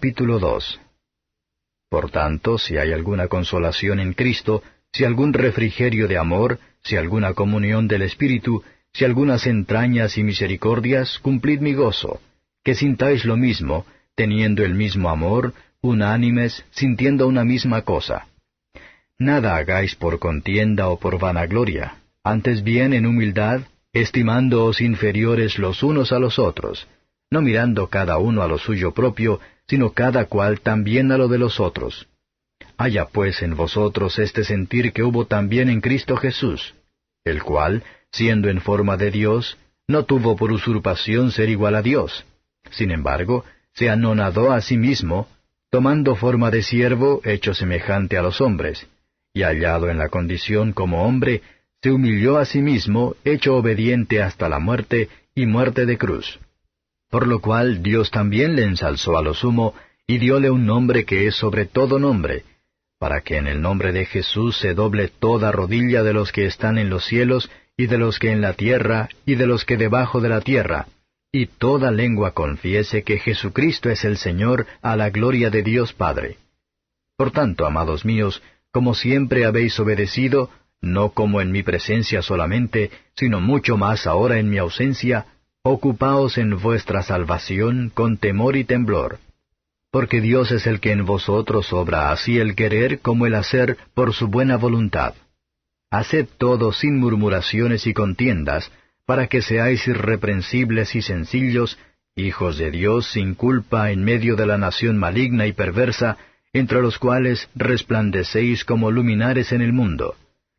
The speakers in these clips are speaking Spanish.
Capítulo 2 Por tanto, si hay alguna consolación en Cristo, si algún refrigerio de amor, si alguna comunión del Espíritu, si algunas entrañas y misericordias, cumplid mi gozo, que sintáis lo mismo, teniendo el mismo amor, unánimes, sintiendo una misma cosa. Nada hagáis por contienda o por vanagloria, antes bien en humildad, estimándoos inferiores los unos a los otros, no mirando cada uno a lo suyo propio, sino cada cual también a lo de los otros. Haya pues en vosotros este sentir que hubo también en Cristo Jesús, el cual, siendo en forma de Dios, no tuvo por usurpación ser igual a Dios. Sin embargo, se anonadó a sí mismo, tomando forma de siervo hecho semejante a los hombres, y hallado en la condición como hombre, se humilló a sí mismo, hecho obediente hasta la muerte y muerte de cruz. Por lo cual Dios también le ensalzó a lo sumo, y dióle un nombre que es sobre todo nombre, para que en el nombre de Jesús se doble toda rodilla de los que están en los cielos, y de los que en la tierra, y de los que debajo de la tierra, y toda lengua confiese que Jesucristo es el Señor a la gloria de Dios Padre. Por tanto, amados míos, como siempre habéis obedecido, no como en mi presencia solamente, sino mucho más ahora en mi ausencia, ocupaos en vuestra salvación con temor y temblor. Porque Dios es el que en vosotros obra así el querer como el hacer por su buena voluntad. Haced todo sin murmuraciones y contiendas, para que seáis irreprensibles y sencillos, hijos de Dios sin culpa en medio de la nación maligna y perversa, entre los cuales resplandecéis como luminares en el mundo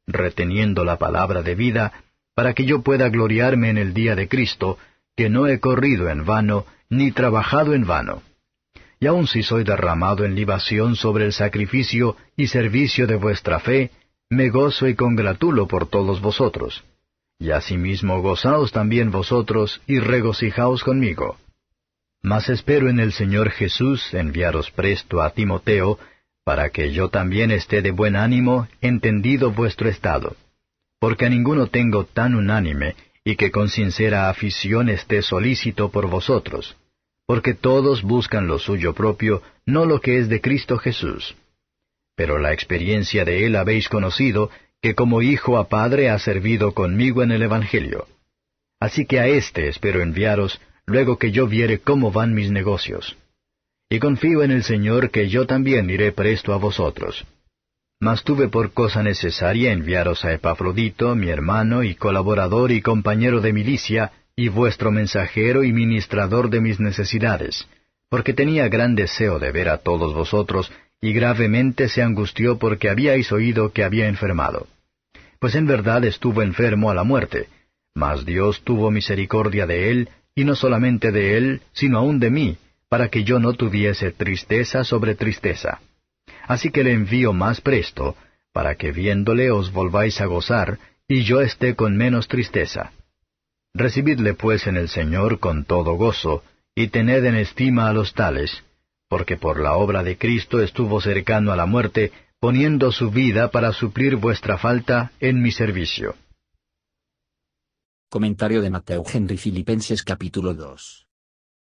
reteniendo la palabra de vida, para que yo pueda gloriarme en el día de Cristo, que no he corrido en vano, ni trabajado en vano. Y aun si soy derramado en libación sobre el sacrificio y servicio de vuestra fe, me gozo y congratulo por todos vosotros. Y asimismo gozaos también vosotros y regocijaos conmigo. Mas espero en el Señor Jesús enviaros presto a Timoteo, para que yo también esté de buen ánimo, entendido vuestro estado. Porque a ninguno tengo tan unánime, y que con sincera afición esté solícito por vosotros, porque todos buscan lo suyo propio, no lo que es de Cristo Jesús. Pero la experiencia de él habéis conocido, que como hijo a padre ha servido conmigo en el Evangelio. Así que a éste espero enviaros, luego que yo viere cómo van mis negocios y confío en el Señor que yo también iré presto a vosotros. Mas tuve por cosa necesaria enviaros a Epafrodito, mi hermano y colaborador y compañero de milicia, y vuestro mensajero y ministrador de mis necesidades, porque tenía gran deseo de ver a todos vosotros, y gravemente se angustió porque habíais oído que había enfermado. Pues en verdad estuvo enfermo a la muerte, mas Dios tuvo misericordia de él, y no solamente de él, sino aun de mí, para que yo no tuviese tristeza sobre tristeza. Así que le envío más presto, para que viéndole os volváis a gozar, y yo esté con menos tristeza. Recibidle pues en el Señor con todo gozo, y tened en estima a los tales, porque por la obra de Cristo estuvo cercano a la muerte, poniendo su vida para suplir vuestra falta en mi servicio. Comentario de Mateo Henry Filipenses capítulo 2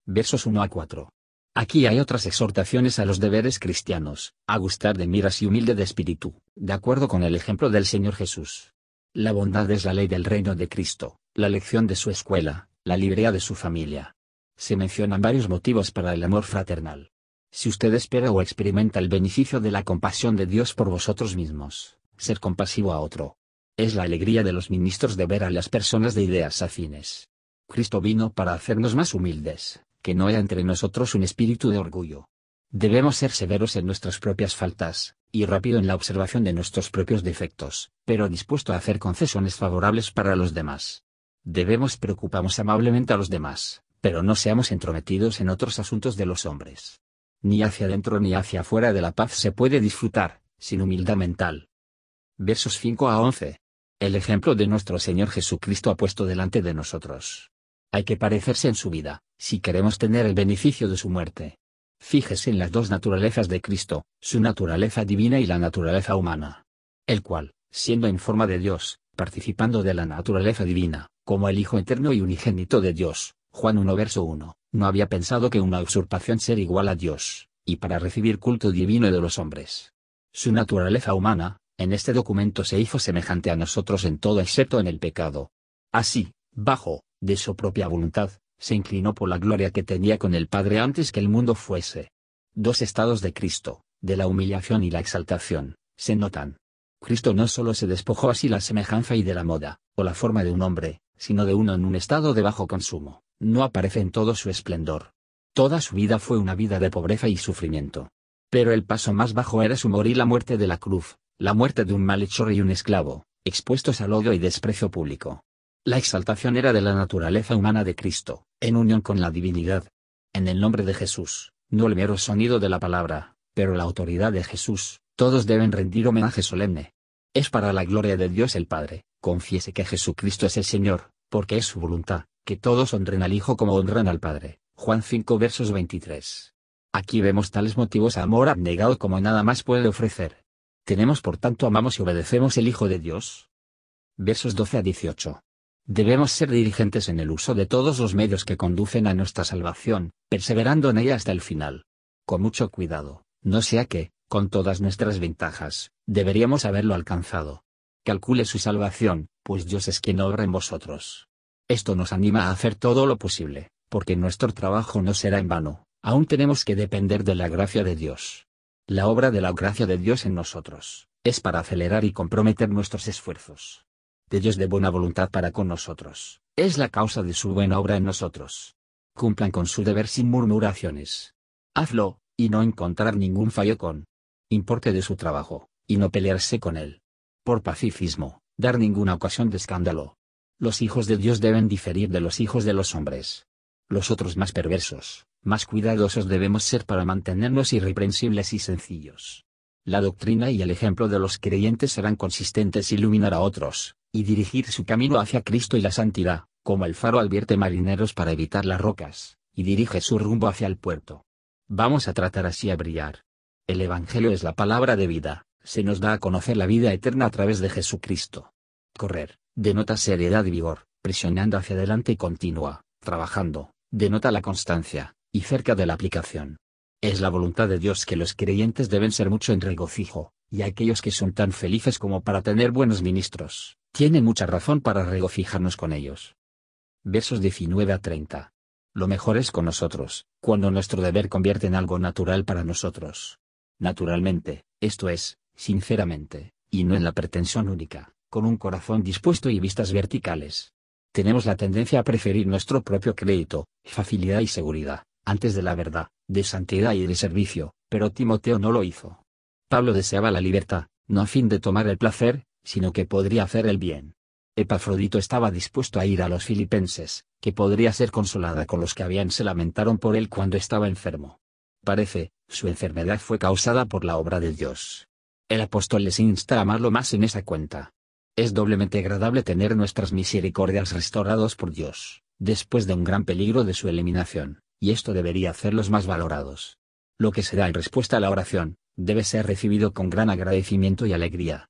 versos 1 a 4. Aquí hay otras exhortaciones a los deberes cristianos, a gustar de miras y humilde de espíritu, de acuerdo con el ejemplo del Señor Jesús. La bondad es la ley del reino de Cristo, la lección de su escuela, la librea de su familia. Se mencionan varios motivos para el amor fraternal. Si usted espera o experimenta el beneficio de la compasión de Dios por vosotros mismos, ser compasivo a otro. Es la alegría de los ministros de ver a las personas de ideas afines. Cristo vino para hacernos más humildes, que no haya entre nosotros un espíritu de orgullo. Debemos ser severos en nuestras propias faltas, y rápido en la observación de nuestros propios defectos, pero dispuesto a hacer concesiones favorables para los demás. Debemos preocuparnos amablemente a los demás, pero no seamos entrometidos en otros asuntos de los hombres. Ni hacia adentro ni hacia afuera de la paz se puede disfrutar, sin humildad mental. Versos 5 a 11. El ejemplo de nuestro Señor Jesucristo ha puesto delante de nosotros. Hay que parecerse en su vida, si queremos tener el beneficio de su muerte. Fíjese en las dos naturalezas de Cristo, su naturaleza divina y la naturaleza humana. El cual, siendo en forma de Dios, participando de la naturaleza divina, como el Hijo eterno y unigénito de Dios, Juan 1 verso 1, no había pensado que una usurpación ser igual a Dios, y para recibir culto divino de los hombres. Su naturaleza humana, en este documento se hizo semejante a nosotros en todo excepto en el pecado. Así, bajo, de su propia voluntad, se inclinó por la gloria que tenía con el Padre antes que el mundo fuese. Dos estados de Cristo, de la humillación y la exaltación, se notan. Cristo no solo se despojó así la semejanza y de la moda, o la forma de un hombre, sino de uno en un estado de bajo consumo, no aparece en todo su esplendor. Toda su vida fue una vida de pobreza y sufrimiento. Pero el paso más bajo era su morir la muerte de la cruz, la muerte de un malhechor y un esclavo, expuestos al odio y desprecio público. La exaltación era de la naturaleza humana de Cristo, en unión con la divinidad. En el nombre de Jesús, no el mero sonido de la palabra, pero la autoridad de Jesús, todos deben rendir homenaje solemne. Es para la gloria de Dios el Padre, confiese que Jesucristo es el Señor, porque es su voluntad, que todos honren al Hijo como honran al Padre. Juan 5 versos 23. Aquí vemos tales motivos a amor abnegado como nada más puede ofrecer. Tenemos por tanto amamos y obedecemos el Hijo de Dios. Versos 12 a 18. Debemos ser dirigentes en el uso de todos los medios que conducen a nuestra salvación, perseverando en ella hasta el final. Con mucho cuidado, no sea que, con todas nuestras ventajas, deberíamos haberlo alcanzado. Calcule su salvación, pues Dios es quien obra en vosotros. Esto nos anima a hacer todo lo posible, porque nuestro trabajo no será en vano, aún tenemos que depender de la gracia de Dios. La obra de la gracia de Dios en nosotros, es para acelerar y comprometer nuestros esfuerzos de Dios de buena voluntad para con nosotros, es la causa de su buena obra en nosotros. Cumplan con su deber sin murmuraciones. Hazlo, y no encontrar ningún fallo con. Importe de su trabajo, y no pelearse con él. Por pacifismo, dar ninguna ocasión de escándalo. Los hijos de Dios deben diferir de los hijos de los hombres. Los otros más perversos, más cuidadosos debemos ser para mantenernos irreprensibles y sencillos. La doctrina y el ejemplo de los creyentes serán consistentes iluminar a otros, y dirigir su camino hacia Cristo y la santidad, como el faro advierte marineros para evitar las rocas, y dirige su rumbo hacia el puerto. Vamos a tratar así a brillar. El Evangelio es la palabra de vida, se nos da a conocer la vida eterna a través de Jesucristo. Correr, denota seriedad y vigor, presionando hacia adelante y continua, trabajando, denota la constancia, y cerca de la aplicación. Es la voluntad de Dios que los creyentes deben ser mucho en regocijo, y aquellos que son tan felices como para tener buenos ministros, tiene mucha razón para regocijarnos con ellos. Versos 19 a 30. Lo mejor es con nosotros, cuando nuestro deber convierte en algo natural para nosotros. Naturalmente, esto es, sinceramente, y no en la pretensión única, con un corazón dispuesto y vistas verticales. Tenemos la tendencia a preferir nuestro propio crédito, facilidad y seguridad, antes de la verdad, de santidad y de servicio, pero Timoteo no lo hizo. Pablo deseaba la libertad, no a fin de tomar el placer, sino que podría hacer el bien. Epafrodito estaba dispuesto a ir a los filipenses, que podría ser consolada con los que habían se lamentaron por él cuando estaba enfermo. Parece, su enfermedad fue causada por la obra de Dios. El apóstol les insta a amarlo más en esa cuenta. Es doblemente agradable tener nuestras misericordias restaurados por Dios, después de un gran peligro de su eliminación, y esto debería hacerlos más valorados. Lo que se da en respuesta a la oración, debe ser recibido con gran agradecimiento y alegría.